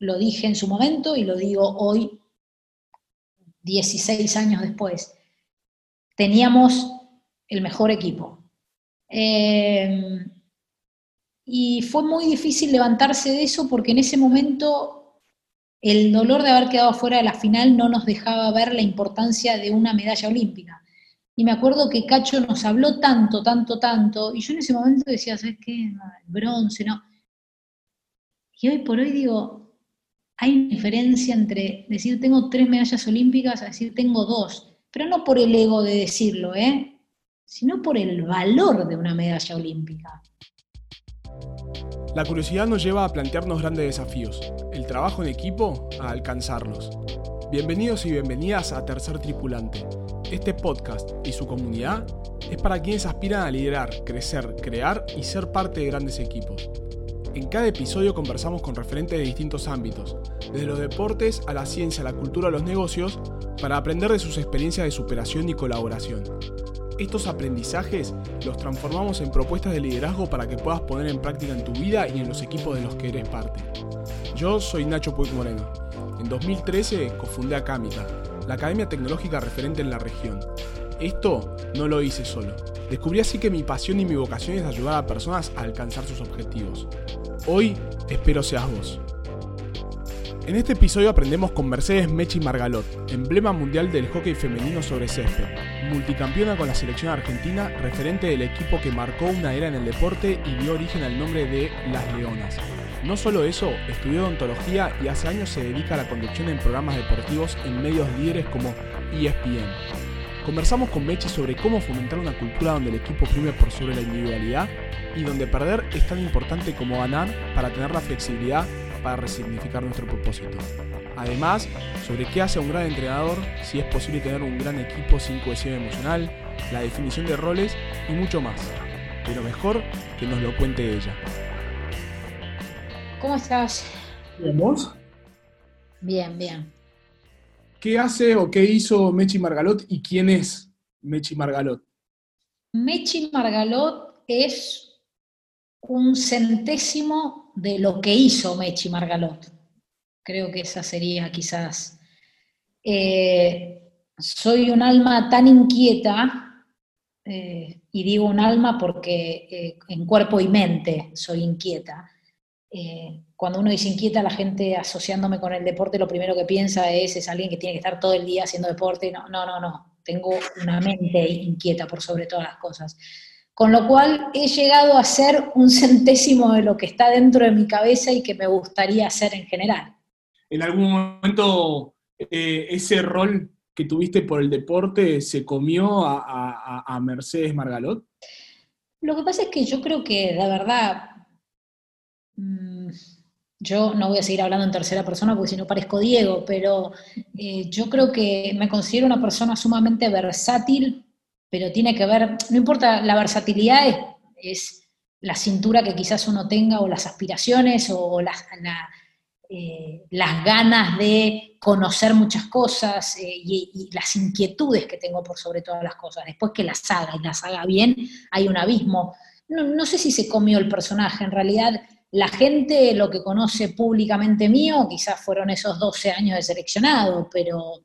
lo dije en su momento y lo digo hoy, 16 años después. Teníamos el mejor equipo. Eh, y fue muy difícil levantarse de eso porque en ese momento el dolor de haber quedado fuera de la final no nos dejaba ver la importancia de una medalla olímpica. Y me acuerdo que Cacho nos habló tanto, tanto, tanto, y yo en ese momento decía, ¿sabes qué? bronce, no. Y hoy por hoy digo, hay una diferencia entre decir tengo tres medallas olímpicas a decir tengo dos, pero no por el ego de decirlo, ¿eh? sino por el valor de una medalla olímpica. La curiosidad nos lleva a plantearnos grandes desafíos, el trabajo en equipo a alcanzarlos. Bienvenidos y bienvenidas a Tercer Tripulante. Este podcast y su comunidad es para quienes aspiran a liderar, crecer, crear y ser parte de grandes equipos. En cada episodio conversamos con referentes de distintos ámbitos, desde los deportes a la ciencia, la cultura, a los negocios, para aprender de sus experiencias de superación y colaboración. Estos aprendizajes los transformamos en propuestas de liderazgo para que puedas poner en práctica en tu vida y en los equipos de los que eres parte. Yo soy Nacho Puig Moreno. En 2013 cofundé Acámica, la academia tecnológica referente en la región. Esto no lo hice solo. Descubrí así que mi pasión y mi vocación es ayudar a personas a alcanzar sus objetivos. Hoy espero seas vos. En este episodio aprendemos con Mercedes Mechi Margalot, emblema mundial del hockey femenino sobre césped, multicampeona con la selección argentina, referente del equipo que marcó una era en el deporte y dio origen al nombre de Las Leonas. No solo eso, estudió odontología y hace años se dedica a la conducción en programas deportivos en medios líderes como ESPN. Conversamos con Mechi sobre cómo fomentar una cultura donde el equipo prime por sobre la individualidad y donde perder es tan importante como ganar para tener la flexibilidad para resignificar nuestro propósito. Además, sobre qué hace un gran entrenador, si es posible tener un gran equipo sin cohesión emocional, la definición de roles y mucho más. Pero mejor que nos lo cuente ella. ¿Cómo estás? Bien, ¿vos? Bien, bien. ¿Qué hace o qué hizo Mechi Margalot y quién es Mechi Margalot? Mechi Margalot es un centésimo de lo que hizo Mechi Margalot. Creo que esa sería quizás. Eh, soy un alma tan inquieta, eh, y digo un alma porque eh, en cuerpo y mente soy inquieta. Cuando uno dice inquieta, la gente asociándome con el deporte, lo primero que piensa es, es alguien que tiene que estar todo el día haciendo deporte. No, no, no, no. Tengo una mente inquieta por sobre todas las cosas. Con lo cual he llegado a ser un centésimo de lo que está dentro de mi cabeza y que me gustaría hacer en general. ¿En algún momento eh, ese rol que tuviste por el deporte se comió a, Mercedes Margalot? Lo que pasa es que yo creo que, la verdad, mm, yo no voy a seguir hablando en tercera persona porque si no parezco Diego, pero eh, yo creo que me considero una persona sumamente versátil pero tiene que ver, no importa, la versatilidad es, la cintura que quizás uno tenga o las aspiraciones o las, eh, las ganas de conocer muchas cosas eh, y, las inquietudes que tengo por sobre todas las cosas. Después que las haga y las haga bien, hay un abismo. No, no sé si se comió el personaje, en realidad la gente lo que conoce públicamente mío quizás fueron esos 12 años de seleccionado, pero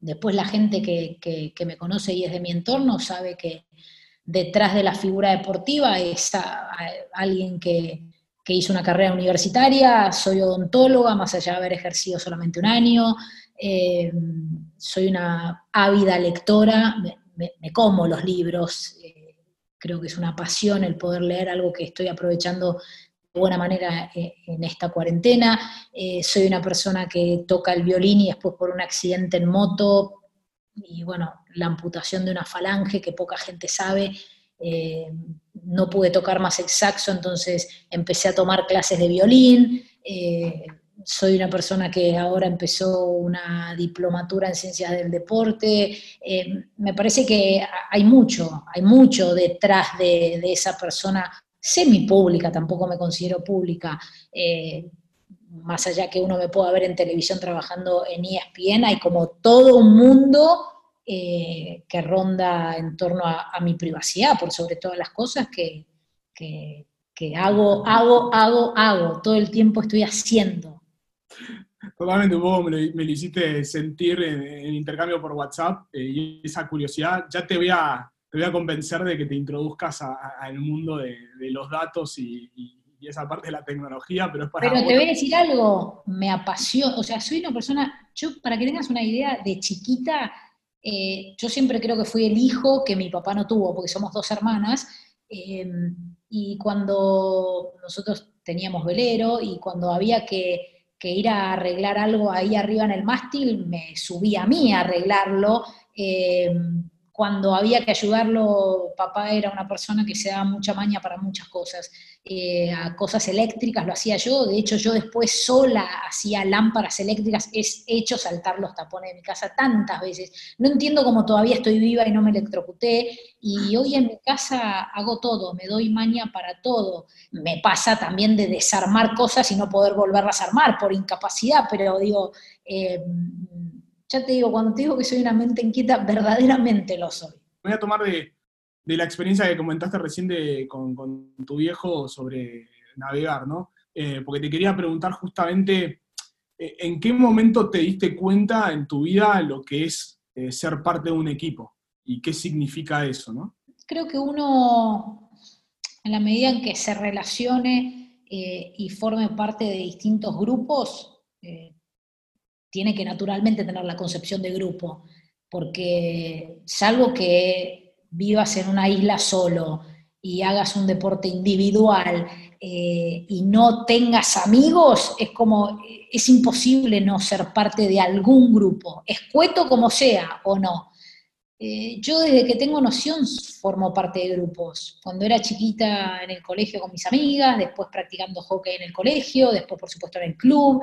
Después la gente que, me conoce y es de mi entorno sabe que detrás de la figura deportiva es alguien que, hizo una carrera universitaria, soy odontóloga, más allá de haber ejercido solamente un año, eh, soy una ávida lectora, me, como los libros, eh, creo que es una pasión el poder leer algo que estoy aprovechando buena manera eh, en esta cuarentena. Eh, soy una persona que toca el violín y después por un accidente en moto y bueno, la amputación de una falange que poca gente sabe, eh, no pude tocar más el saxo, entonces empecé a tomar clases de violín. Soy una persona que ahora empezó una diplomatura en ciencias del deporte. me parece que hay mucho, hay mucho detrás de, esa persona semi-pública, tampoco me considero pública, eh, más allá que uno me pueda ver en televisión trabajando en ESPN, hay como todo un mundo eh, que ronda en torno a, mi privacidad, por sobre todas las cosas, que hago, hago, hago, hago, todo el tiempo estoy haciendo. Totalmente, poco me lo, hiciste sentir en, el intercambio por WhatsApp eh, y esa curiosidad, ya te voy a, te voy a convencer de que te introduzcas al mundo de, los datos y, esa parte de la tecnología, pero es para... Pero te voy a decir algo, me apasiona, o sea, soy una persona, yo para que tengas una idea, de chiquita, eh, yo siempre creo que fui el hijo que mi papá no tuvo, porque somos dos hermanas, em, y cuando nosotros teníamos velero y cuando había que que ir a arreglar algo ahí arriba en el mástil, me subí a mí a arreglarlo. Eh, cuando había que ayudarlo, papá era una persona que se daba mucha maña para muchas cosas. Eh, a cosas eléctricas lo hacía yo, de hecho yo después sola hacía lámparas eléctricas, he hecho saltar los tapones de mi casa tantas veces. No entiendo cómo todavía estoy viva y no me electrocuté, y hoy en mi casa hago todo, me doy maña para todo. Me pasa también de desarmar cosas y no poder volverlas a armar por incapacidad, pero digo... Eh, ya te digo, cuando te digo que soy una mente inquieta, verdaderamente lo soy. Voy a tomar de, la experiencia que comentaste recién con, tu viejo sobre navegar, ¿no? Eh, porque te quería preguntar justamente, eh, ¿en qué momento te diste cuenta en tu vida lo que es eh, ser parte de un equipo? ¿Y qué significa eso, no? Creo que uno, en la medida en que se relacione y forme parte de distintos grupos, tiene que naturalmente tener la concepción de grupo, porque salvo que vivas en una isla solo y hagas un deporte individual eh, y no tengas amigos, es como, es imposible no ser parte de algún grupo, escueto como sea o no. Eh, yo desde que tengo noción formo parte de grupos. Cuando era chiquita en el colegio con mis amigas, después practicando hockey en el colegio, después por supuesto en el club,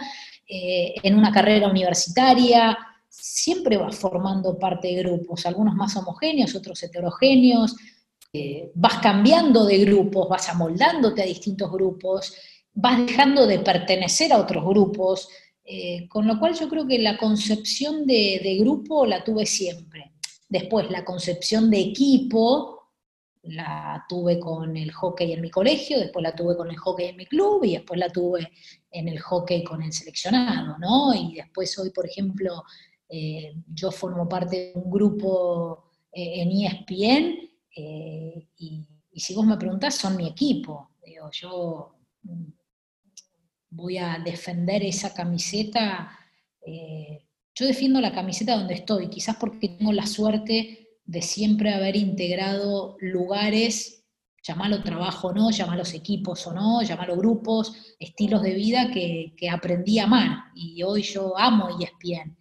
eh, en una carrera universitaria, siempre vas formando parte de grupos, algunos más homogéneos, otros heterogéneos, eh, vas cambiando de grupos, vas amoldándote a distintos grupos, vas dejando de pertenecer a otros grupos, con lo cual yo creo que la concepción de grupo la tuve siempre. Después la concepción de equipo la tuve con el hockey en mi colegio, después la tuve con el hockey en mi club y después la tuve en el hockey con el seleccionado, ¿no? Y después hoy, por ejemplo, eh, yo formo parte de un grupo eh, en ESPN eh, y, si vos me preguntás, son mi equipo. Digo, yo mm, voy a defender esa camiseta yo defiendo la camiseta donde estoy, quizás porque tengo la suerte de siempre haber integrado lugares, llamarlo trabajo o no, llamarlos equipos o no, llamarlo grupos, estilos de vida que, aprendí a amar. Y hoy yo amo ESPN.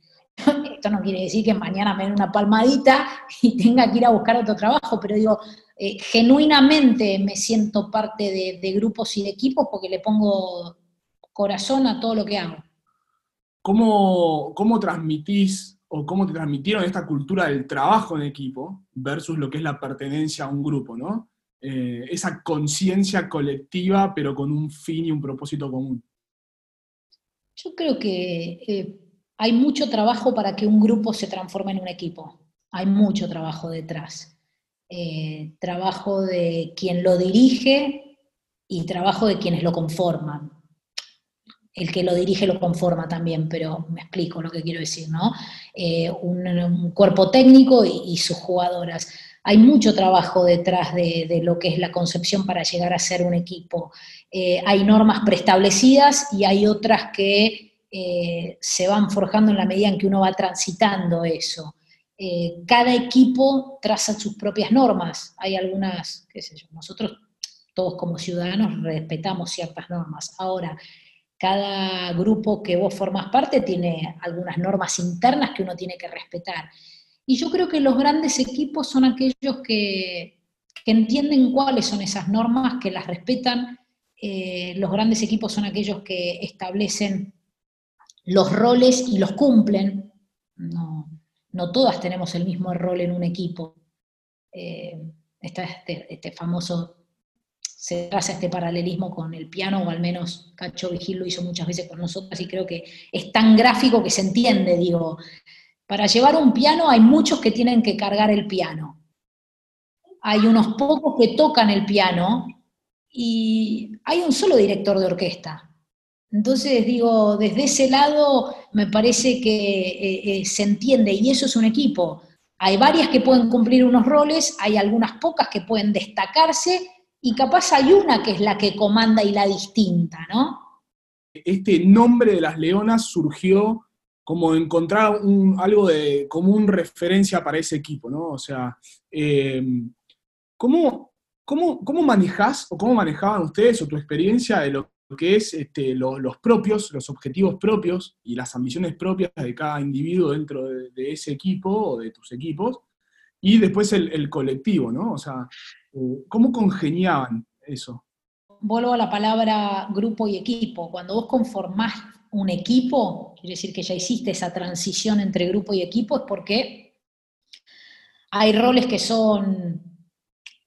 Esto no quiere decir que mañana me den una palmadita y tenga que ir a buscar otro trabajo, pero digo, eh, genuinamente me siento parte de, de grupos y de equipos porque le pongo corazón a todo lo que hago. ¿Cómo, ¿Cómo transmitís o cómo te transmitieron esta cultura del trabajo en equipo versus lo que es la pertenencia a un grupo, ¿no? Eh, esa conciencia colectiva, pero con un fin y un propósito común. Yo creo que eh, hay mucho trabajo para que un grupo se transforme en un equipo. Hay mucho trabajo detrás. Eh, trabajo de quien lo dirige y trabajo de quienes lo conforman el que lo dirige lo conforma también, pero me explico lo que quiero decir, ¿no? Un, cuerpo técnico y, sus jugadoras. Hay mucho trabajo detrás de, lo que es la concepción para llegar a ser un equipo. Eh, hay normas preestablecidas y hay otras que eh, se van forjando en la medida en que uno va transitando eso. cada equipo traza sus propias normas. Hay algunas, qué sé yo, nosotros todos como ciudadanos respetamos ciertas normas. Ahora, cada grupo que vos formas parte tiene algunas normas internas que uno tiene que respetar. Y yo creo que los grandes equipos son aquellos que, entienden cuáles son esas normas, que las respetan. Eh, los grandes equipos son aquellos que establecen los roles y los cumplen. No, todas tenemos el mismo rol en un equipo. Eh, este, este famoso se hace este paralelismo con el piano, o al menos Cacho Vigil lo hizo muchas veces con nosotros, y creo que es tan gráfico que se entiende, digo, para llevar un piano hay muchos que tienen que cargar el piano. Hay unos pocos que tocan el piano y hay un solo director de orquesta. Entonces, digo, desde ese lado me parece que eh, eh, se entiende, y eso es un equipo. Hay varias que pueden cumplir unos roles, hay algunas pocas que pueden destacarse, y capaz hay una que es la que comanda y la distinta, ¿no? Este nombre de las leonas surgió como encontrar algo de, como un referencia para ese equipo, ¿no? O sea, eh, ¿cómo, cómo, cómo manejás o cómo manejaban ustedes o tu experiencia de lo que es este, los propios, los objetivos propios y las ambiciones propias de cada individuo dentro de, ese equipo o de tus equipos, y después el, colectivo, ¿no? O sea, eh, ¿cómo congeniaban eso? Vuelvo a la palabra grupo y equipo. Cuando vos conformás un equipo, quiere decir que ya hiciste esa transición entre grupo y equipo, es porque hay roles que son,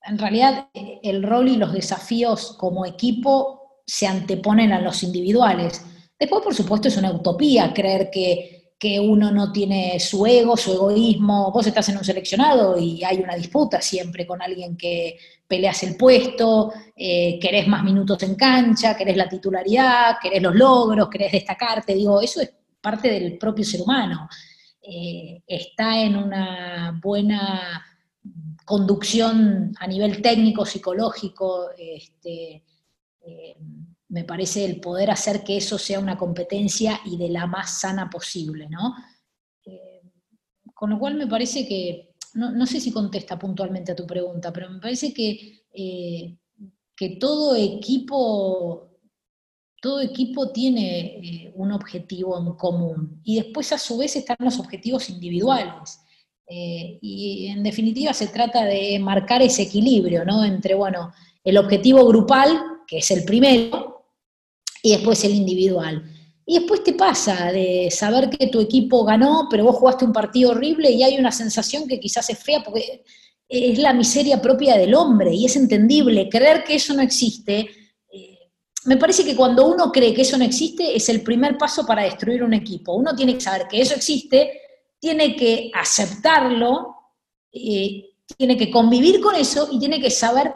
en realidad el rol y los desafíos como equipo se anteponen a los individuales. Después, por supuesto, es una utopía creer que, uno no tiene su ego, su egoísmo. Vos estás en un seleccionado y hay una disputa siempre con alguien que peleas el puesto, eh, querés más minutos en cancha, querés la titularidad, querés los logros, querés destacarte. Digo, eso es parte del propio ser humano. Eh, está en una buena conducción a nivel técnico, psicológico, este, eh, me parece el poder hacer que eso sea una competencia y de la más sana posible, ¿no? Eh, con lo cual me parece que, no, sé si contesta puntualmente a tu pregunta, pero me parece que, eh, que todo equipo, todo equipo tiene un objetivo en común y después a su vez están los objetivos individuales. y en definitiva se trata de marcar ese equilibrio, ¿no? Entre, bueno, el objetivo grupal que es el primero, y después el individual. Y después te pasa de saber que tu equipo ganó, pero vos jugaste un partido horrible y hay una sensación que quizás es fea porque es la miseria propia del hombre y es entendible. Creer que eso no existe, eh, me parece que cuando uno cree que eso no existe es el primer paso para destruir un equipo. Uno tiene que saber que eso existe, tiene que aceptarlo, eh, tiene que convivir con eso y tiene que saber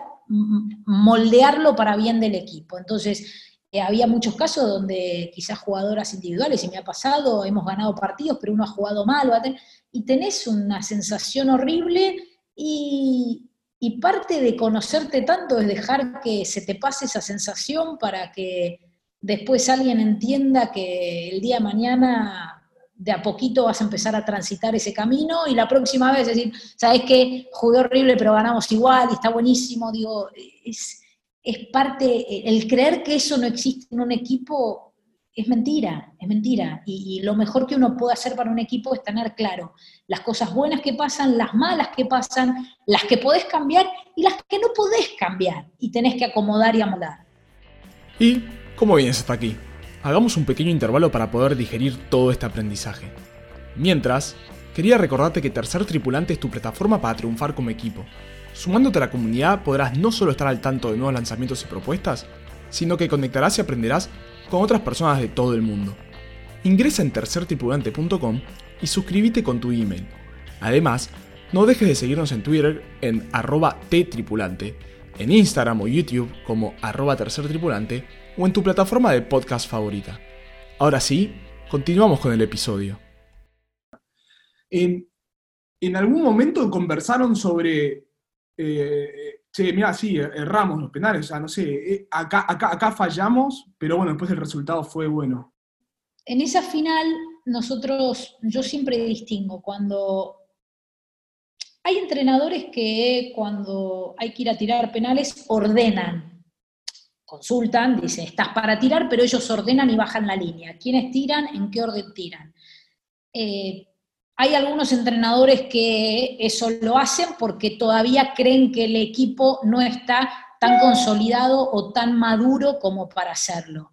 moldearlo para bien del equipo. Entonces, había muchos casos donde quizás jugadoras individuales, y me ha pasado, hemos ganado partidos, pero uno ha jugado mal, y tenés una sensación horrible y, parte de conocerte tanto es dejar que se te pase esa sensación para que después alguien entienda que el día de mañana de a poquito vas a empezar a transitar ese camino y la próxima vez decir, ¿sabes qué? Jugué horrible, pero ganamos igual y está buenísimo. Digo, es, parte, el creer que eso no existe en un equipo es mentira, es mentira. Y, lo mejor que uno puede hacer para un equipo es tener claro las cosas buenas que pasan, las malas que pasan, las que podés cambiar y las que no podés cambiar y tenés que acomodar y amoldar. ¿Y cómo vienes hasta aquí? hagamos un pequeño intervalo para poder digerir todo este aprendizaje. Mientras, quería recordarte que Tercer Tripulante es tu plataforma para triunfar como equipo. Sumándote a la comunidad podrás no solo estar al tanto de nuevos lanzamientos y propuestas, sino que conectarás y aprenderás con otras personas de todo el mundo. Ingresa en tercertripulante.com y suscríbete con tu email. Además, no dejes de seguirnos en Twitter en arroba ttripulante, en Instagram o YouTube como arroba tercertripulante o en tu plataforma de podcast favorita. Ahora sí, continuamos con el episodio. En, algún momento conversaron sobre, eh, che, mira, sí, erramos los penales, o sea, no sé, eh, acá, acá, acá fallamos, pero bueno, después el resultado fue bueno. En esa final, nosotros, yo siempre distingo cuando hay entrenadores que cuando hay que ir a tirar penales ordenan consultan, dice, estás para tirar, pero ellos ordenan y bajan la línea. ¿Quiénes tiran? ¿En qué orden tiran? Eh, hay algunos entrenadores que eso lo hacen porque todavía creen que el equipo no está tan consolidado o tan maduro como para hacerlo.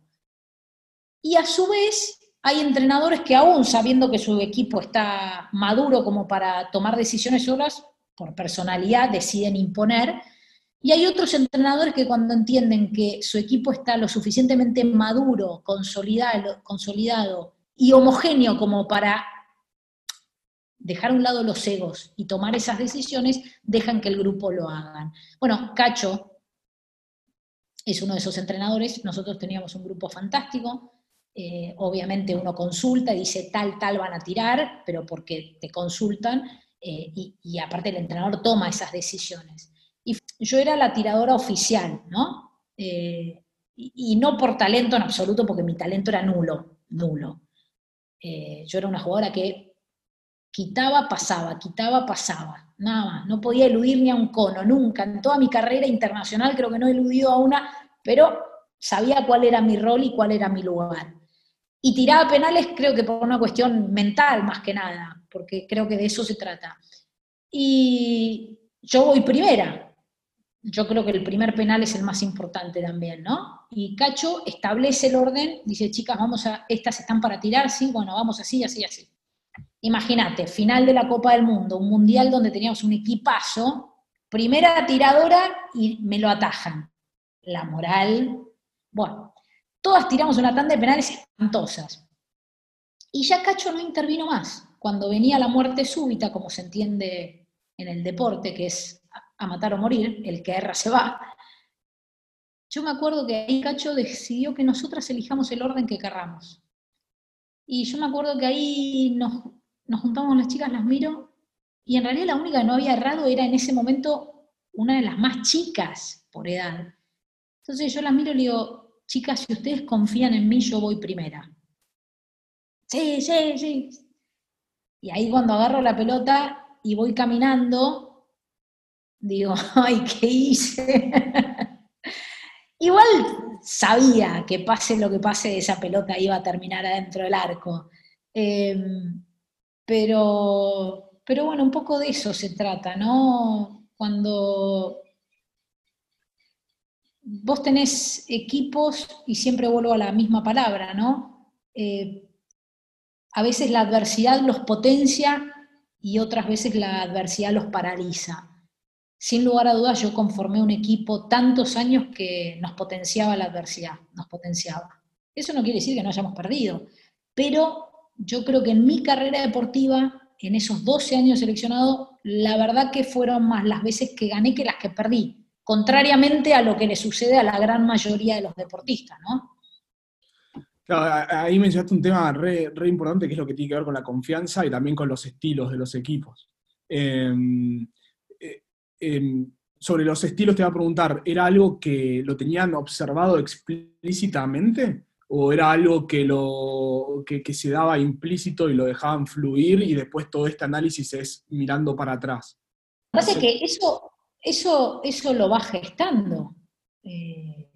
Y a su vez, hay entrenadores que aún sabiendo que su equipo está maduro como para tomar decisiones solas, por personalidad deciden imponer, y hay otros entrenadores que cuando entienden que su equipo está lo suficientemente maduro, consolidado, consolidado y homogéneo como para dejar a un lado los egos y tomar esas decisiones, dejan que el grupo lo hagan. Bueno, Cacho es uno de esos entrenadores. Nosotros teníamos un grupo fantástico. Eh, obviamente uno consulta y dice tal, tal van a tirar, pero porque te consultan eh, y, aparte el entrenador toma esas decisiones. Y yo era la tiradora oficial, ¿no? Eh, y, no por talento en absoluto, porque mi talento era nulo, nulo. yo era una jugadora que quitaba, pasaba, quitaba, pasaba, nada más. No podía eludir ni a un cono, nunca. En toda mi carrera internacional creo que no he eludido a una, pero sabía cuál era mi rol y cuál era mi lugar. Y tiraba penales creo que por una cuestión mental más que nada, porque creo que de eso se trata. Y yo voy primera. Yo creo que el primer penal es el más importante también, ¿no? Y Cacho establece el orden, dice, chicas, vamos a, estas están para tirar, sí, bueno, vamos así, así, así. Imagínate, final de la Copa del Mundo, un mundial donde teníamos un equipazo, primera tiradora y me lo atajan. La moral, bueno, todas tiramos una tanda de penales espantosas. Y ya Cacho no intervino más. Cuando venía la muerte súbita, como se entiende en el deporte, que es a matar o morir, el que erra se va, yo me acuerdo que ahí Cacho decidió que nosotras elijamos el orden que querramos. Y yo me acuerdo que ahí nos, nos juntamos las chicas, las miro, y en realidad la única que no había errado era en ese momento una de las más chicas por edad. Entonces yo las miro y le digo, chicas, si ustedes confían en mí, yo voy primera. Sí, sí, sí. Y ahí cuando agarro la pelota y voy caminando, digo, ay, ¿qué hice? Igual sabía que pase lo que pase, esa pelota iba a terminar adentro del arco. Em, pero, pero bueno, un poco de eso se trata, ¿no? Cuando vos tenés equipos, y siempre vuelvo a la misma palabra, ¿no? Eh, a veces la adversidad los potencia y otras veces la adversidad los paraliza. Sin lugar a dudas, yo conformé un equipo tantos años que nos potenciaba la adversidad, nos potenciaba. Eso no quiere decir que no hayamos perdido, pero yo creo que en mi carrera deportiva, en esos 12 años seleccionado, la verdad que fueron más las veces que gané que las que perdí, contrariamente a lo que le sucede a la gran mayoría de los deportistas, ¿no? ahí mencionaste un tema re, importante que es lo que tiene que ver con la confianza y también con los estilos de los equipos. Em, eh, em, sobre los estilos te voy a preguntar, ¿era algo que lo tenían observado explícitamente? O era algo que, lo, que, se daba implícito y lo dejaban fluir y después todo este análisis es mirando para atrás? Lo que pasa es que eso, eso, eso lo va gestando. Eh,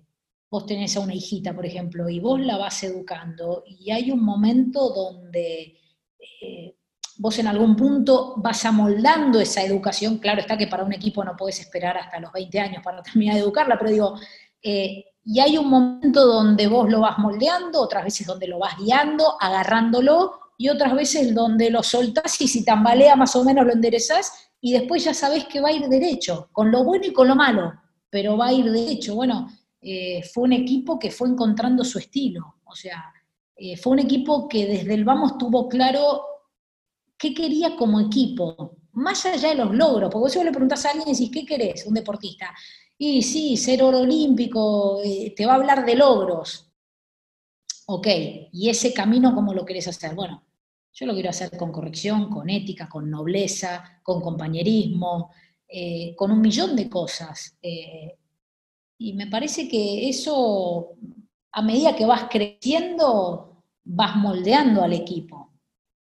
vos tenés a una hijita, por ejemplo, y vos la vas educando y hay un momento donde eh, vos en algún punto vas amoldando esa educación. Claro está que para un equipo no podés esperar hasta los 20 años para terminar de educarla, pero digo, eh, y hay un momento donde vos lo vas moldeando, otras veces donde lo vas guiando, agarrándolo, y otras veces donde lo soltás y si tambalea más o menos lo enderezás, y después ya sabés que va a ir derecho, con lo bueno y con lo malo, pero va a ir derecho. Bueno, eh, fue un equipo que fue encontrando su estilo, o sea, eh, fue un equipo que desde el vamos tuvo claro qué quería como equipo, más allá de los logros, porque vos le preguntás a alguien y decís, ¿qué querés? Un deportista. Y sí, ser oro olímpico, eh, te va a hablar de logros. Ok, ¿y ese camino cómo lo querés hacer? Bueno, yo lo quiero hacer con corrección, con ética, con nobleza, con compañerismo, eh, con un millón de cosas. Eh, y me parece que eso, a medida que vas creciendo, vas moldeando al equipo.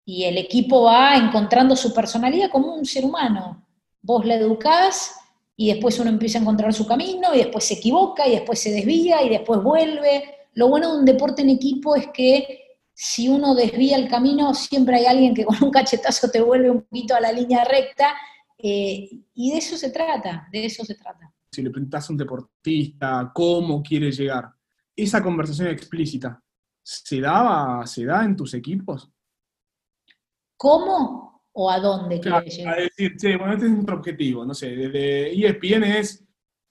Y el equipo va encontrando su personalidad como un ser humano. Vos le educás y después uno empieza a encontrar su camino y después se equivoca y después se desvía y después vuelve. Lo bueno de un deporte en equipo es que si uno desvía el camino, siempre hay alguien que con un cachetazo te vuelve un poquito a la línea recta eh, y de eso se trata, de eso se trata. Si le preguntas a un deportista cómo quiere llegar, esa conversación explícita, ¿se daba, se da en tus equipos? ¿Cómo? O a dónde quiere llegar. A decir, che, bueno, este es nuestro objetivo, no sé, desde ESPN es,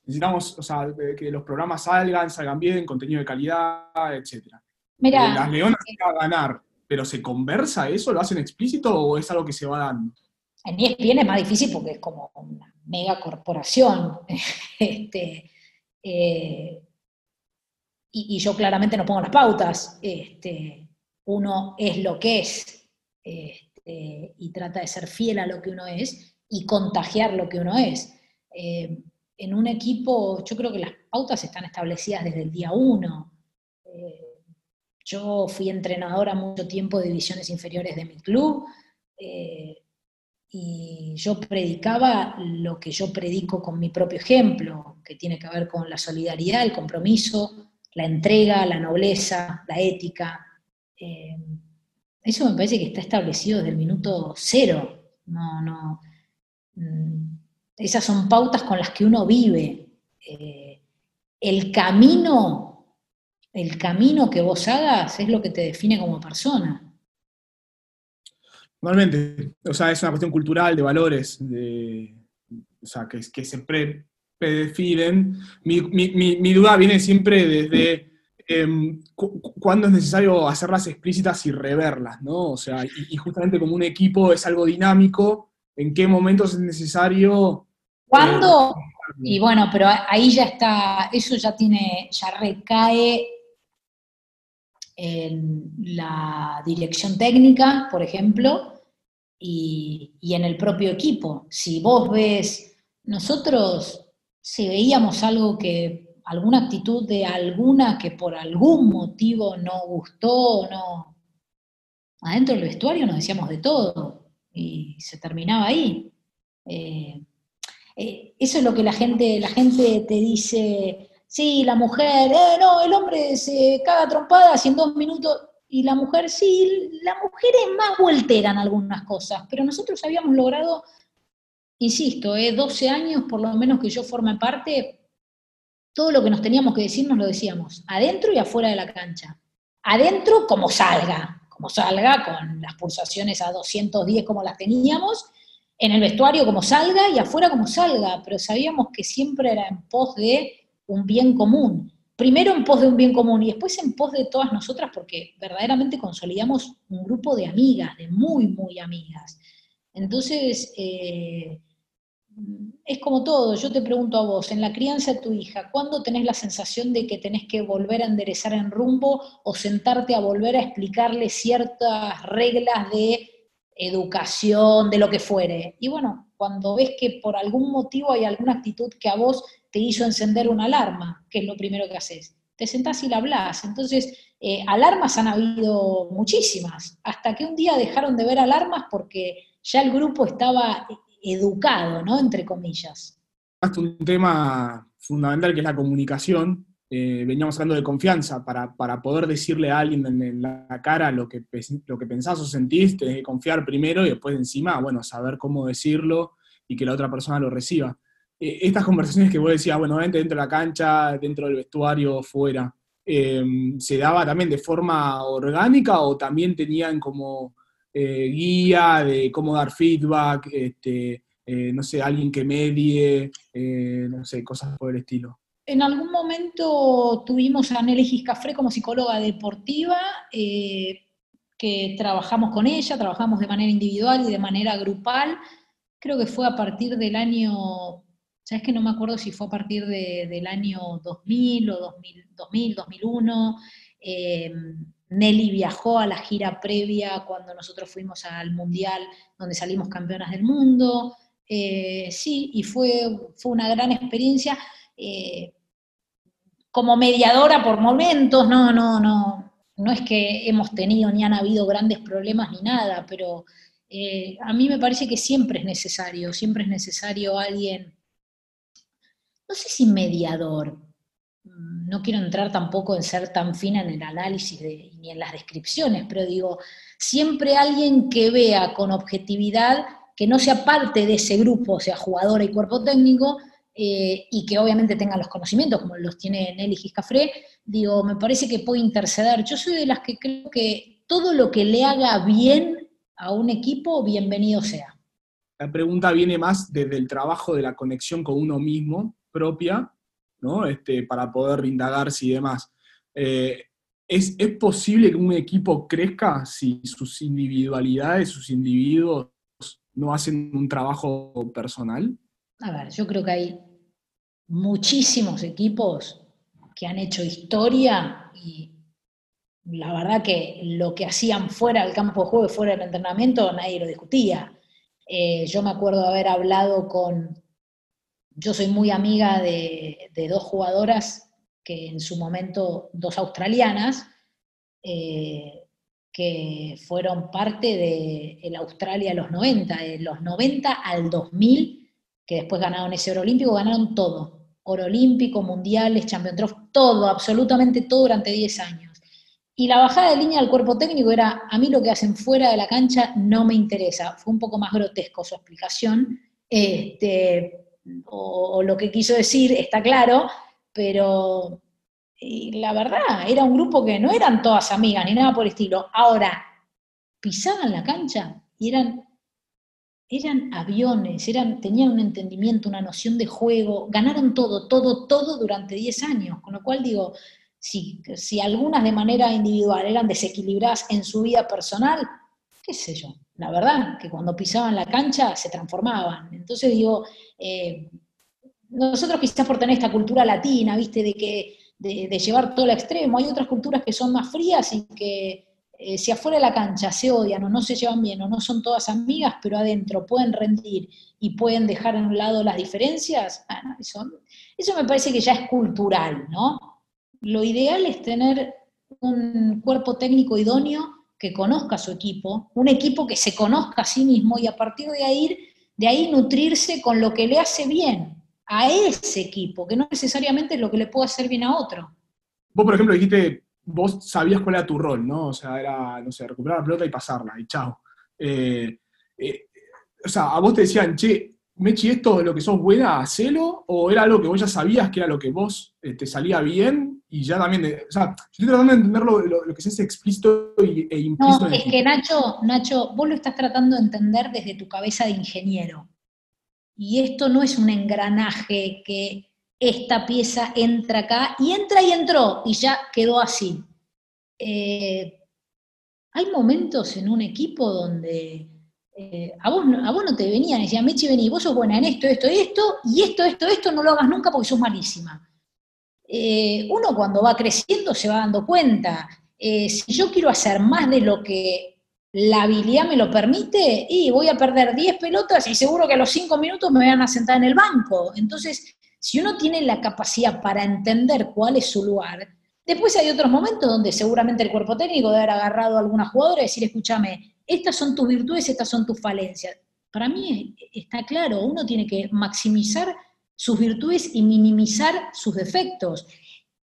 necesitamos, o sea, que los programas salgan, salgan bien, contenido de calidad, etc. Mira, las leonas eh, van a ganar, pero ¿se conversa eso? ¿Lo hacen explícito o es algo que se va dando? En ESPN es más difícil porque es como una mega corporación. este, eh, y, yo claramente no pongo las pautas. Este, uno es lo que es este, y trata de ser fiel a lo que uno es y contagiar lo que uno es. Eh, en un equipo, yo creo que las pautas están establecidas desde el día uno. Eh, yo fui entrenadora mucho tiempo de divisiones inferiores de mi club eh, y yo predicaba lo que yo predico con mi propio ejemplo, que tiene que ver con la solidaridad, el compromiso, la entrega, la nobleza, la ética. Eh, eso me parece que está establecido desde el minuto cero. No, no. Mm, esas son pautas con las que uno vive. Eh, el camino, el camino que vos hagas es lo que te define como persona. Normalmente, o sea, es una cuestión cultural, de valores, de, o sea, que, que se pre, predefinen. Mi, duda viene siempre desde em, cuándo es necesario hacerlas explícitas y reverlas, ¿no? O sea, y, justamente como un equipo es algo dinámico, ¿en qué momentos es necesario? ¿Cuándo? Eh, y bueno, pero ahí ya está, eso ya tiene, ya recae en la dirección técnica, por ejemplo, y, y en el propio equipo. Si vos ves, nosotros si veíamos algo que, alguna actitud de alguna que por algún motivo no gustó no, adentro del vestuario nos decíamos de todo y se terminaba ahí. Eh, eh, eso es lo que la gente, la gente te dice, sí, la mujer, eh, no, el hombre se caga trompadas y en dos minutos, y la mujer, sí, la mujer es más voltera en algunas cosas, pero nosotros habíamos logrado insisto, eh, 12 años por lo menos que yo forme parte, todo lo que nos teníamos que decir nos lo decíamos, adentro y afuera de la cancha. Adentro como salga, como salga, con las pulsaciones a 210 como las teníamos, en el vestuario como salga y afuera como salga, pero sabíamos que siempre era en pos de un bien común. Primero en pos de un bien común y después en pos de todas nosotras porque verdaderamente consolidamos un grupo de amigas, de muy, muy amigas. Entonces, eh, es como todo, yo te pregunto a vos, en la crianza de tu hija, ¿cuándo tenés la sensación de que tenés que volver a enderezar en rumbo o sentarte a volver a explicarle ciertas reglas de educación, de lo que fuere? Y bueno, cuando ves que por algún motivo hay alguna actitud que a vos te hizo encender una alarma, que es lo primero que haces, te sentás y la hablas. Entonces, eh, alarmas han habido muchísimas, hasta que un día dejaron de ver alarmas porque ya el grupo estaba educado, ¿no? Entre comillas. Un tema fundamental que es la comunicación. Eh, veníamos hablando de confianza, para, poder decirle a alguien en, la cara lo que, lo que pensás o sentís, tenés que confiar primero y después encima, bueno, saber cómo decirlo y que la otra persona lo reciba. Eh, estas conversaciones que vos decías, bueno, dentro de la cancha, dentro del vestuario, fuera, eh, ¿se daba también de forma orgánica o también tenían como eh, guía de cómo dar feedback, este, eh, no sé, alguien que medie, eh, no sé, cosas por el estilo. En algún momento tuvimos a Nelly Giscafré como psicóloga deportiva, que trabajamos con ella, trabajamos de manera individual y de manera grupal. Creo que fue a partir del año, sabes que no me acuerdo si fue a partir del año 2000 o 2000, 2000 2001. Nelly viajó a la gira previa cuando nosotros fuimos al Mundial, donde salimos campeonas del mundo. Eh, sí, y fue, fue una gran experiencia. Eh, como mediadora por momentos, no, no, no, no es que hemos tenido ni han habido grandes problemas ni nada, pero eh, a mí me parece que siempre es necesario, siempre es necesario alguien, no sé si mediador, no quiero entrar tampoco en ser tan fina en el análisis ni en las descripciones, pero digo, siempre alguien que vea con objetividad, que no sea parte de ese grupo, sea jugadora y cuerpo técnico, eh, y que obviamente tenga los conocimientos, como los tiene Nelly Giscafré, digo, me parece que puede interceder. Yo soy de las que creo que todo lo que le haga bien a un equipo, bienvenido sea. La pregunta viene más desde el trabajo de la conexión con uno mismo propia, este, para poder indagarse y demás. Eh, ¿es, posible que un equipo crezca si sus individualidades, sus individuos no hacen un trabajo personal? A ver, yo creo que hay muchísimos equipos que han hecho historia y la verdad que lo que hacían fuera del campo de juego y fuera del entrenamiento nadie lo discutía. Eh, yo me acuerdo haber hablado con, yo soy muy amiga de, dos jugadoras que en su momento, dos australianas, eh, que fueron parte de el Australia los 90, de los 90 al 2000, que después ganaron ese oro olímpico, ganaron todo, oro olímpico, mundiales, Champions Trophy, todo, absolutamente todo durante 10 años. Y la bajada de línea del cuerpo técnico era, a mí lo que hacen fuera de la cancha no me interesa. Fue un poco más grotesco su explicación, este, o, lo que quiso decir está claro, pero la verdad, era un grupo que no eran todas amigas ni nada por el estilo. Ahora, pisaban la cancha y eran, eran aviones, eran, tenían un entendimiento, una noción de juego, ganaron todo, todo, todo durante 10 años. Con lo cual digo, si, si algunas de manera individual eran desequilibradas en su vida personal, qué sé yo, la verdad, que cuando pisaban la cancha se transformaban. Entonces digo, eh, nosotros quizás por tener esta cultura latina, viste, de que de, llevar todo al extremo, hay otras culturas que son más frías y que eh, si afuera de la cancha se odian o no se llevan bien o no son todas amigas, pero adentro pueden rendir y pueden dejar a un lado las diferencias, eso, eso me parece que ya es cultural, ¿no? lo ideal es tener un cuerpo técnico idóneo que conozca a su equipo, un equipo que se conozca a sí mismo y a partir de ahí, de ahí nutrirse con lo que le hace bien a ese equipo, que no necesariamente es lo que le puede hacer bien a otro. Vos, por ejemplo, dijiste, vos sabías cuál era tu rol, ¿no? O sea, era, no sé, recuperar la pelota y pasarla, y chao. Eh, eh, o sea, a vos te decían, che, Mechi, ¿esto de lo que sos buena, hacelo? ¿O era algo que vos ya sabías que era lo que vos eh, te salía bien? Y ya también, o sea, yo estoy tratando de entender lo, que es explícito e implícito. No, es que Nacho, Nacho, vos lo estás tratando de entender desde tu cabeza de ingeniero. Y esto no es un engranaje que esta pieza entra acá y entra y entró y ya quedó así. Eh, hay momentos en un equipo donde eh, a, vos, a vos no te venían, decían, Mechi, vení, vos sos buena en esto, esto, esto, y esto, esto, esto, no lo hagas nunca porque sos malísima. Eh, uno cuando va creciendo se va dando cuenta, eh, si yo quiero hacer más de lo que la habilidad me lo permite, y voy a perder 10 pelotas y seguro que a los 5 minutos me van a sentar en el banco. Entonces, si uno tiene la capacidad para entender cuál es su lugar, después hay otros momentos donde seguramente el cuerpo técnico debe haber agarrado a alguna jugadora y decir, escúchame, estas son tus virtudes, estas son tus falencias. Para mí está claro, uno tiene que maximizar sus virtudes y minimizar sus defectos.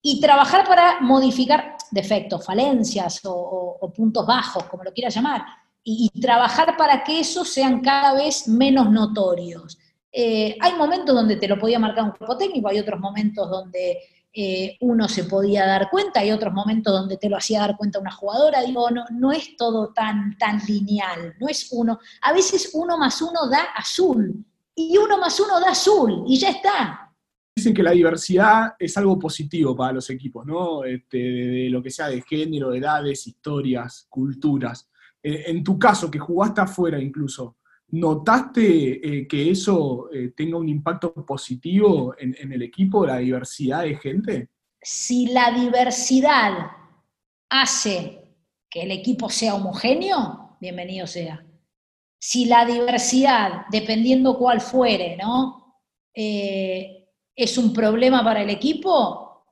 Y trabajar para modificar defectos, falencias o, puntos bajos, como lo quieras llamar. Y, trabajar para que esos sean cada vez menos notorios. Eh, hay momentos donde te lo podía marcar un cuerpo técnico, hay otros momentos donde eh, uno se podía dar cuenta, hay otros momentos donde te lo hacía dar cuenta una jugadora, digo, no, no es todo tan, tan lineal, no es uno, a veces uno más uno da azul, y uno más uno da azul, y ya está. Dicen que la diversidad es algo positivo para los equipos, ¿no? Este, de, lo que sea de género, edades, historias, culturas. Eh, en tu caso, que jugaste afuera incluso, ¿Notaste eh, que eso eh, tenga un impacto positivo en, el equipo, la diversidad de gente? Si la diversidad hace que el equipo sea homogéneo, bienvenido sea. Si la diversidad, dependiendo cuál fuere, ¿no? Eh, es un problema para el equipo,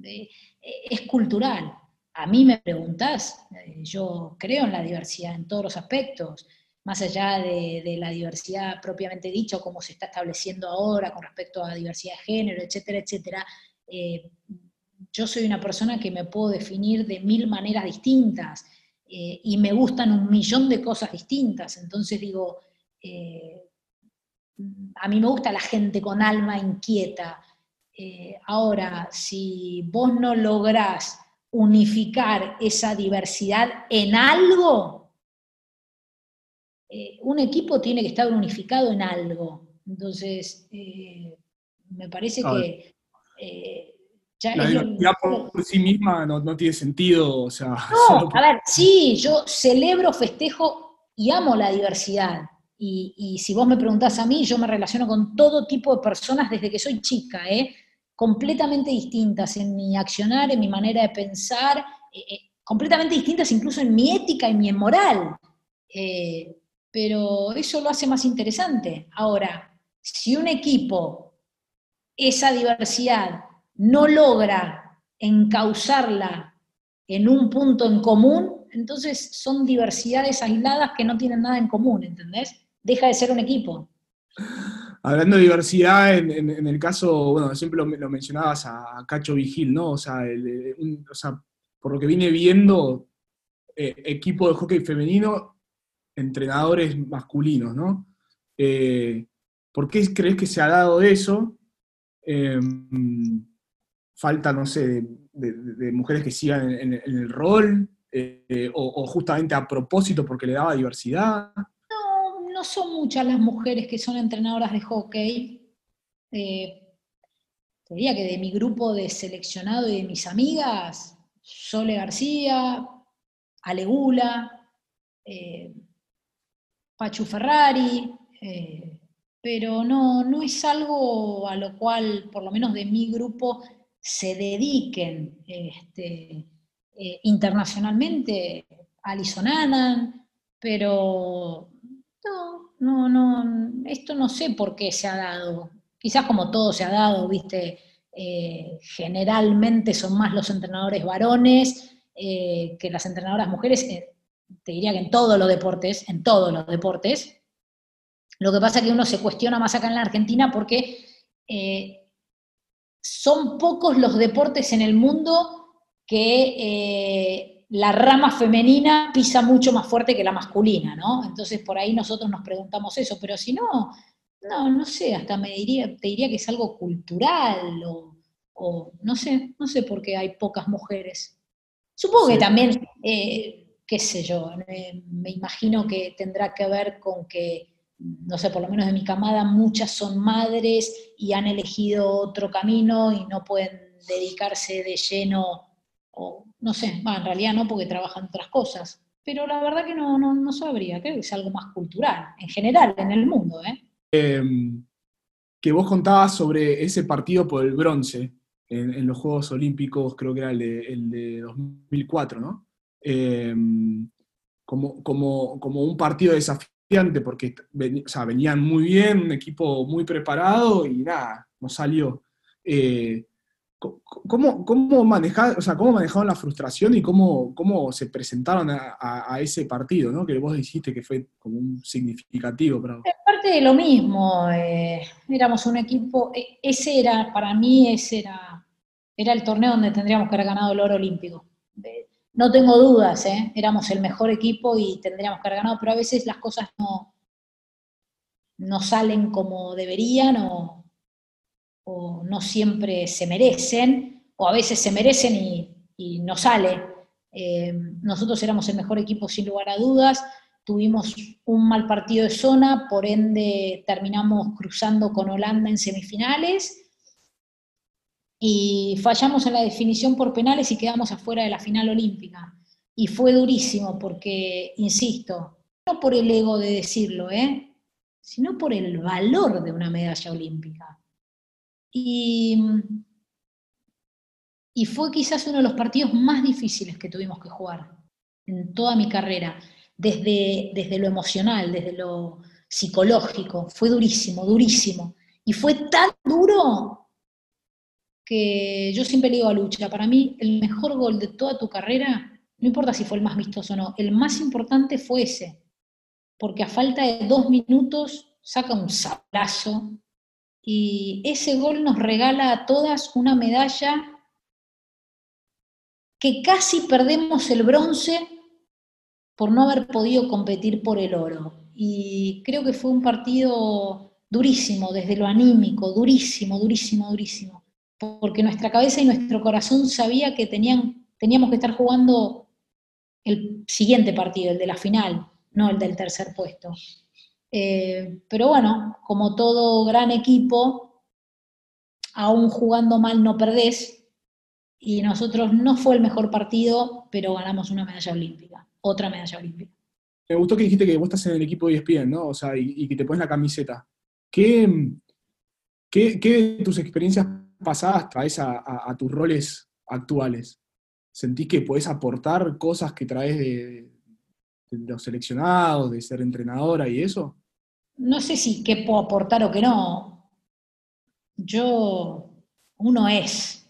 es cultural. A mí me preguntás, yo creo en la diversidad en todos los aspectos más allá de, la diversidad propiamente dicho, como se está estableciendo ahora con respecto a diversidad de género, etcétera, etcétera, eh, yo soy una persona que me puedo definir de mil maneras distintas eh, y me gustan un millón de cosas distintas. Entonces digo, eh, a mí me gusta la gente con alma inquieta. ahora, si vos no lográs unificar esa diversidad en algo, eh, un equipo tiene que estar unificado en algo. Entonces, eh, me parece que eh, la diversidad por sí misma no, tiene sentido. O sea, no, a ver, sí, yo celebro, festejo y amo la diversidad. Y, si vos me preguntás a mí, yo me relaciono con todo tipo de personas desde que soy chica, completamente distintas en mi accionar, en mi manera de pensar, eh, eh, completamente distintas incluso en mi ética y mi moral. Eh, pero eso lo hace más interesante. Ahora, si un equipo esa diversidad no logra encauzarla en un punto en común, entonces son diversidades aisladas que no tienen nada en común, ¿entendés? Deja de ser un equipo. Hablando de diversidad, en, el caso, bueno, siempre lo, mencionabas a, Cacho Vigil, ¿no? O sea, por lo que vine viendo, eh, equipo de hockey femenino, entrenadores masculinos, ¿no? Eh, ¿Por qué crees que se ha dado eso? Em, falta, no sé, de, mujeres que sigan en, el rol, eh, o, justamente a propósito porque le daba diversidad. No, no son muchas las mujeres que son entrenadoras de hockey. Eh, diría que de mi grupo de seleccionado y de mis amigas, Sole García, Alegula, eh, Pachu Ferrari, eh, pero no, no es algo a lo cual, por lo menos de mi grupo, se dediquen este, eh, internacionalmente. Alison Annan, pero no, no, no, esto no sé por qué se ha dado. Quizás como todo se ha dado, viste, eh, generalmente son más los entrenadores varones que las entrenadoras mujeres, te diría que en todos los deportes, en todos los deportes, lo que pasa es que uno se cuestiona más acá en la Argentina porque eh, son pocos los deportes en el mundo que eh, la rama femenina pisa mucho más fuerte que la masculina, ¿no? Entonces por ahí nosotros nos preguntamos eso, pero si no, no, no sé, hasta me diría, te diría que es algo cultural o, no sé, no sé por qué hay pocas mujeres. Supongo que también, eh, qué sé yo, me imagino que tendrá que ver con que no sé, por lo menos de mi camada, muchas son madres y han elegido otro camino y no pueden dedicarse de lleno, o no sé, en realidad no porque trabajan otras cosas, pero la verdad que no, no, sabría, creo que es algo más cultural, en general, en el mundo. ¿eh? Em, que vos contabas sobre ese partido por el bronce en, los Juegos Olímpicos, creo que era el de, 2004, ¿no? Em, como, como, como un partido de desafío porque venían muy bien, un equipo muy preparado y nada, no salió. Eh, ¿cómo, cómo, manejar, o sea, ¿Cómo manejaron la frustración y cómo, cómo se presentaron a, ese partido, ¿no? que vos dijiste que fue como un significativo? Es parte de lo mismo, eh, éramos un equipo, e, ese era, para mí, ese era, era el torneo donde tendríamos que haber ganado el oro olímpico. No tengo dudas, ¿eh? éramos el mejor equipo y tendríamos que haber ganado, pero a veces las cosas no, no salen como deberían o, no siempre se merecen, o a veces se merecen y, no sale. Eh, nosotros éramos el mejor equipo sin lugar a dudas, tuvimos un mal partido de zona, por ende terminamos cruzando con Holanda en semifinales y fallamos en la definición por penales y quedamos afuera de la final olímpica. Y fue durísimo porque, insisto, no por el ego de decirlo, ¿eh? sino por el valor de una medalla olímpica. Y, y fue quizás uno de los partidos más difíciles que tuvimos que jugar en toda mi carrera, desde, desde lo emocional, desde lo psicológico, fue durísimo, durísimo. Y fue tan duro que yo siempre le digo a Lucha, para mí el mejor gol de toda tu carrera, no importa si fue el más vistoso o no, el más importante fue ese, porque a falta de dos minutos saca un sablazo y ese gol nos regala a todas una medalla que casi perdemos el bronce por no haber podido competir por el oro. Y creo que fue un partido durísimo, desde lo anímico, durísimo, durísimo, durísimo porque nuestra cabeza y nuestro corazón sabía que tenían, teníamos que estar jugando el siguiente partido, el de la final, no el del tercer puesto. Eh, pero bueno, como todo gran equipo, aún jugando mal no perdés, y nosotros no fue el mejor partido, pero ganamos una medalla olímpica, otra medalla olímpica. Me gustó que dijiste que vos estás en el equipo de ESPN, ¿no? O sea, y, que te pones la camiseta. ¿Qué, qué, qué de tus experiencias pasadas traes a, tus roles actuales? ¿Sentís que podés aportar cosas que traes de, los seleccionados, de ser entrenadora y eso? No sé si qué puedo aportar o qué no. Yo, uno es,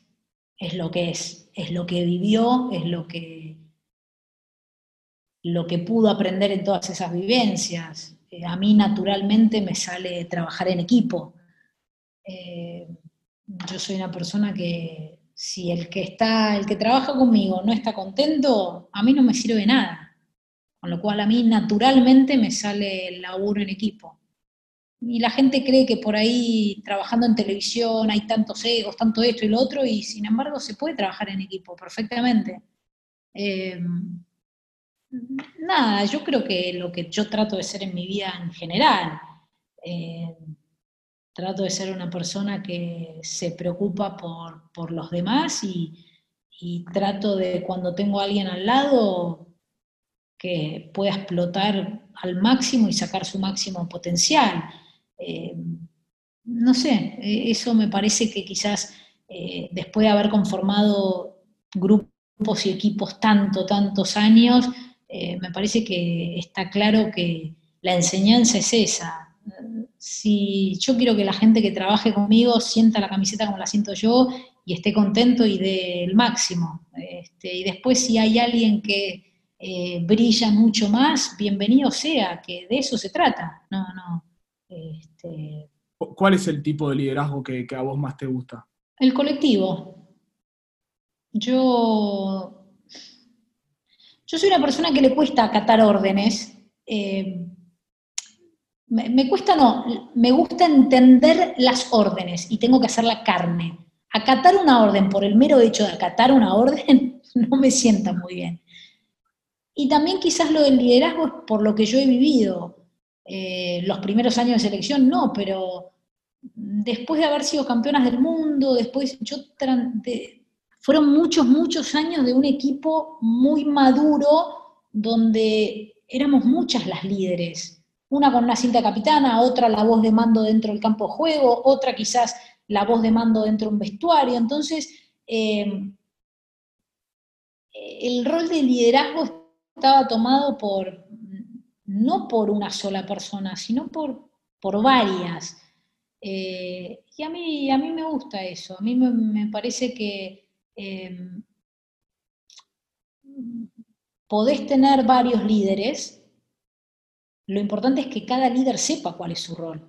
es lo que es, es lo que vivió, es lo que, lo que pudo aprender en todas esas vivencias. Eh, a mí naturalmente me sale trabajar en equipo. Eh, yo soy una persona que si el que está, el que trabaja conmigo no está contento, a mí no me sirve nada. Con lo cual a mí naturalmente me sale el laburo en equipo. Y la gente cree que por ahí trabajando en televisión hay tantos egos, tanto esto y lo otro, y sin embargo se puede trabajar en equipo perfectamente. Eh, nada, yo creo que lo que yo trato de ser en mi vida en general, eh, trato de ser una persona que se preocupa por, los demás y, trato de cuando tengo a alguien al lado que pueda explotar al máximo y sacar su máximo potencial. Eh, no sé, eso me parece que quizás eh, después de haber conformado grupos y equipos tanto, tantos años, eh, me parece que está claro que la enseñanza es esa. Si yo quiero que la gente que trabaje conmigo sienta la camiseta como la siento yo y esté contento y dé el máximo. Este, y después si hay alguien que eh, brilla mucho más, bienvenido sea, que de eso se trata. No, no. Este, ¿Cuál es el tipo de liderazgo que a vos más te gusta? El colectivo. Yo yo soy una persona que le cuesta acatar órdenes. Eh, me, cuesta, no, me gusta entender las órdenes y tengo que hacer la carne. Acatar una orden por el mero hecho de acatar una orden no me sienta muy bien. Y también quizás lo del liderazgo es por lo que yo he vivido. Eh, los primeros años de selección no, pero después de haber sido campeonas del mundo, después yo fueron muchos, muchos años de un equipo muy maduro donde éramos muchas las líderes. Una con una cinta capitana, otra la voz de mando dentro del campo de juego, otra quizás la voz de mando dentro de un vestuario. Entonces, eh, el rol de liderazgo estaba tomado por, no por una sola persona, sino por, por varias. Eh, y a mí, a mí me gusta eso, a mí me parece que Em, podés tener varios líderes, lo importante es que cada líder sepa cuál es su rol.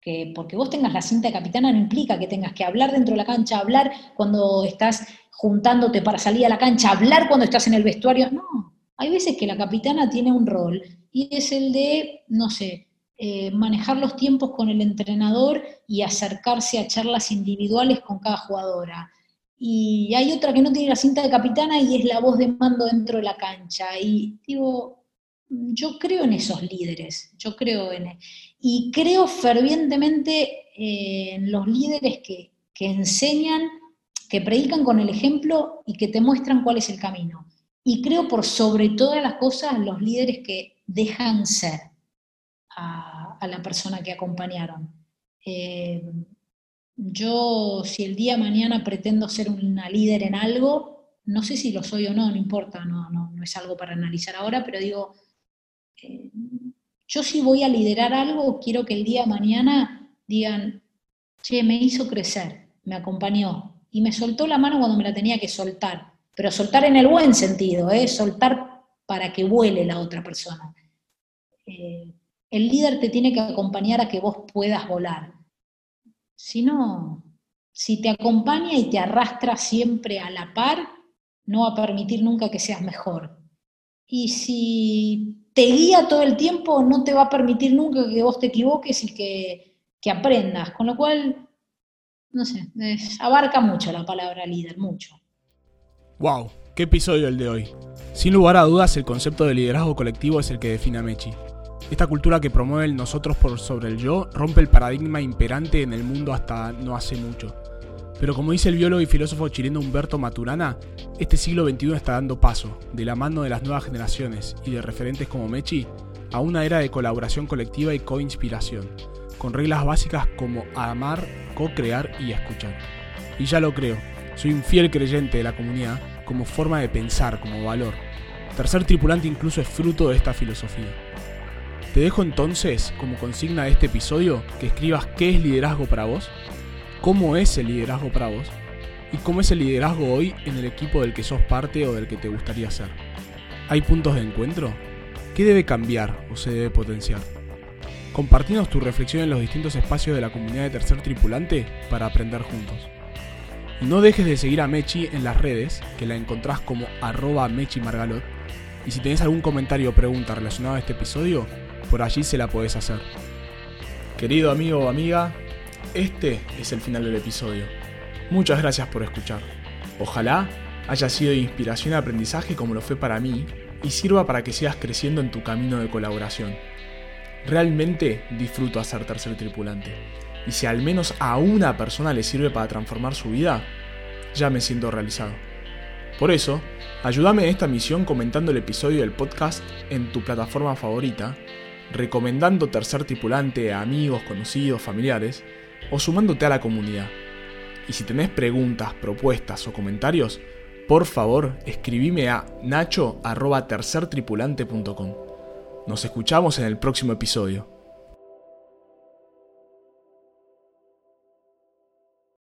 Que porque vos tengas la cinta de capitana no implica que tengas que hablar dentro de la cancha, hablar cuando estás juntándote para salir a la cancha, hablar cuando estás en el vestuario. No, hay veces que la capitana tiene un rol y es el de, no sé, eh, manejar los tiempos con el entrenador y acercarse a charlas individuales con cada jugadora y hay otra que no tiene la cinta de capitana y es la voz de mando dentro de la cancha. Y digo, yo creo en esos líderes, yo creo en... Y creo fervientemente en los líderes que, que enseñan, que predican con el ejemplo y que te muestran cuál es el camino. Y creo por sobre todas las cosas los líderes que dejan ser a, la persona que acompañaron. Eh, yo, si el día mañana pretendo ser una líder en algo, no sé si lo soy o no, no importa, no, no es algo para analizar ahora, pero digo, eh, yo si voy a liderar algo, quiero que el día mañana digan, che, me hizo crecer, me acompañó y me soltó la mano cuando me la tenía que soltar, pero soltar en el buen sentido, ¿eh? soltar para que vuele la otra persona. Eh, el líder te tiene que acompañar a que vos puedas volar si no, si te acompaña y te arrastra siempre a la par, no va a permitir nunca que seas mejor. Y si te guía todo el tiempo, no te va a permitir nunca que vos te equivoques y que, aprendas. Con lo cual, no sé, abarca mucho la palabra líder, mucho. ¡Wow! ¡Qué episodio el de hoy! Sin lugar a dudas, el concepto de liderazgo colectivo es el que define a Mechi. Esta cultura que promueve el nosotros por sobre el yo rompe el paradigma imperante en el mundo hasta no hace mucho. Pero como dice el biólogo y filósofo chileno Humberto Maturana, este siglo XXI está dando paso, de la mano de las nuevas generaciones y de referentes como Mechi, a una era de colaboración colectiva y co-inspiración, con reglas básicas como amar, co-crear y escuchar. Y ya lo creo, soy un fiel creyente de la comunidad como forma de pensar, como valor. Tercer tripulante incluso es fruto de esta filosofía. Te dejo entonces, como consigna de este episodio, que escribas qué es liderazgo para vos, cómo es el liderazgo para vos y cómo es el liderazgo hoy en el equipo del que sos parte o del que te gustaría ser. ¿Hay puntos de encuentro? ¿Qué debe cambiar o se debe potenciar? Compartinos tu reflexión en los distintos espacios de la comunidad de Tercer Tripulante para aprender juntos. No dejes de seguir a Mechi en las redes, que la encontrás como arroba Mechi Margalot. Y si tenés algún comentario o pregunta relacionado a este episodio, por allí se la podés hacer. Querido amigo o amiga, este es el final del episodio. Muchas gracias por escuchar. Ojalá haya sido de inspiración y aprendizaje como lo fue para mí y sirva para que sigas creciendo en tu camino de colaboración. Realmente disfruto hacer tercer tripulante. Y si al menos a una persona le sirve para transformar su vida, ya me siento realizado. Por eso, ayúdame en esta misión comentando el episodio del podcast en tu plataforma favorita, recomendando tercer tripulante a amigos, conocidos, familiares, o sumándote a la comunidad. Y si tenés preguntas, propuestas o comentarios, por favor escribime a nacho.tercertripulante.com. Nos escuchamos en el próximo episodio.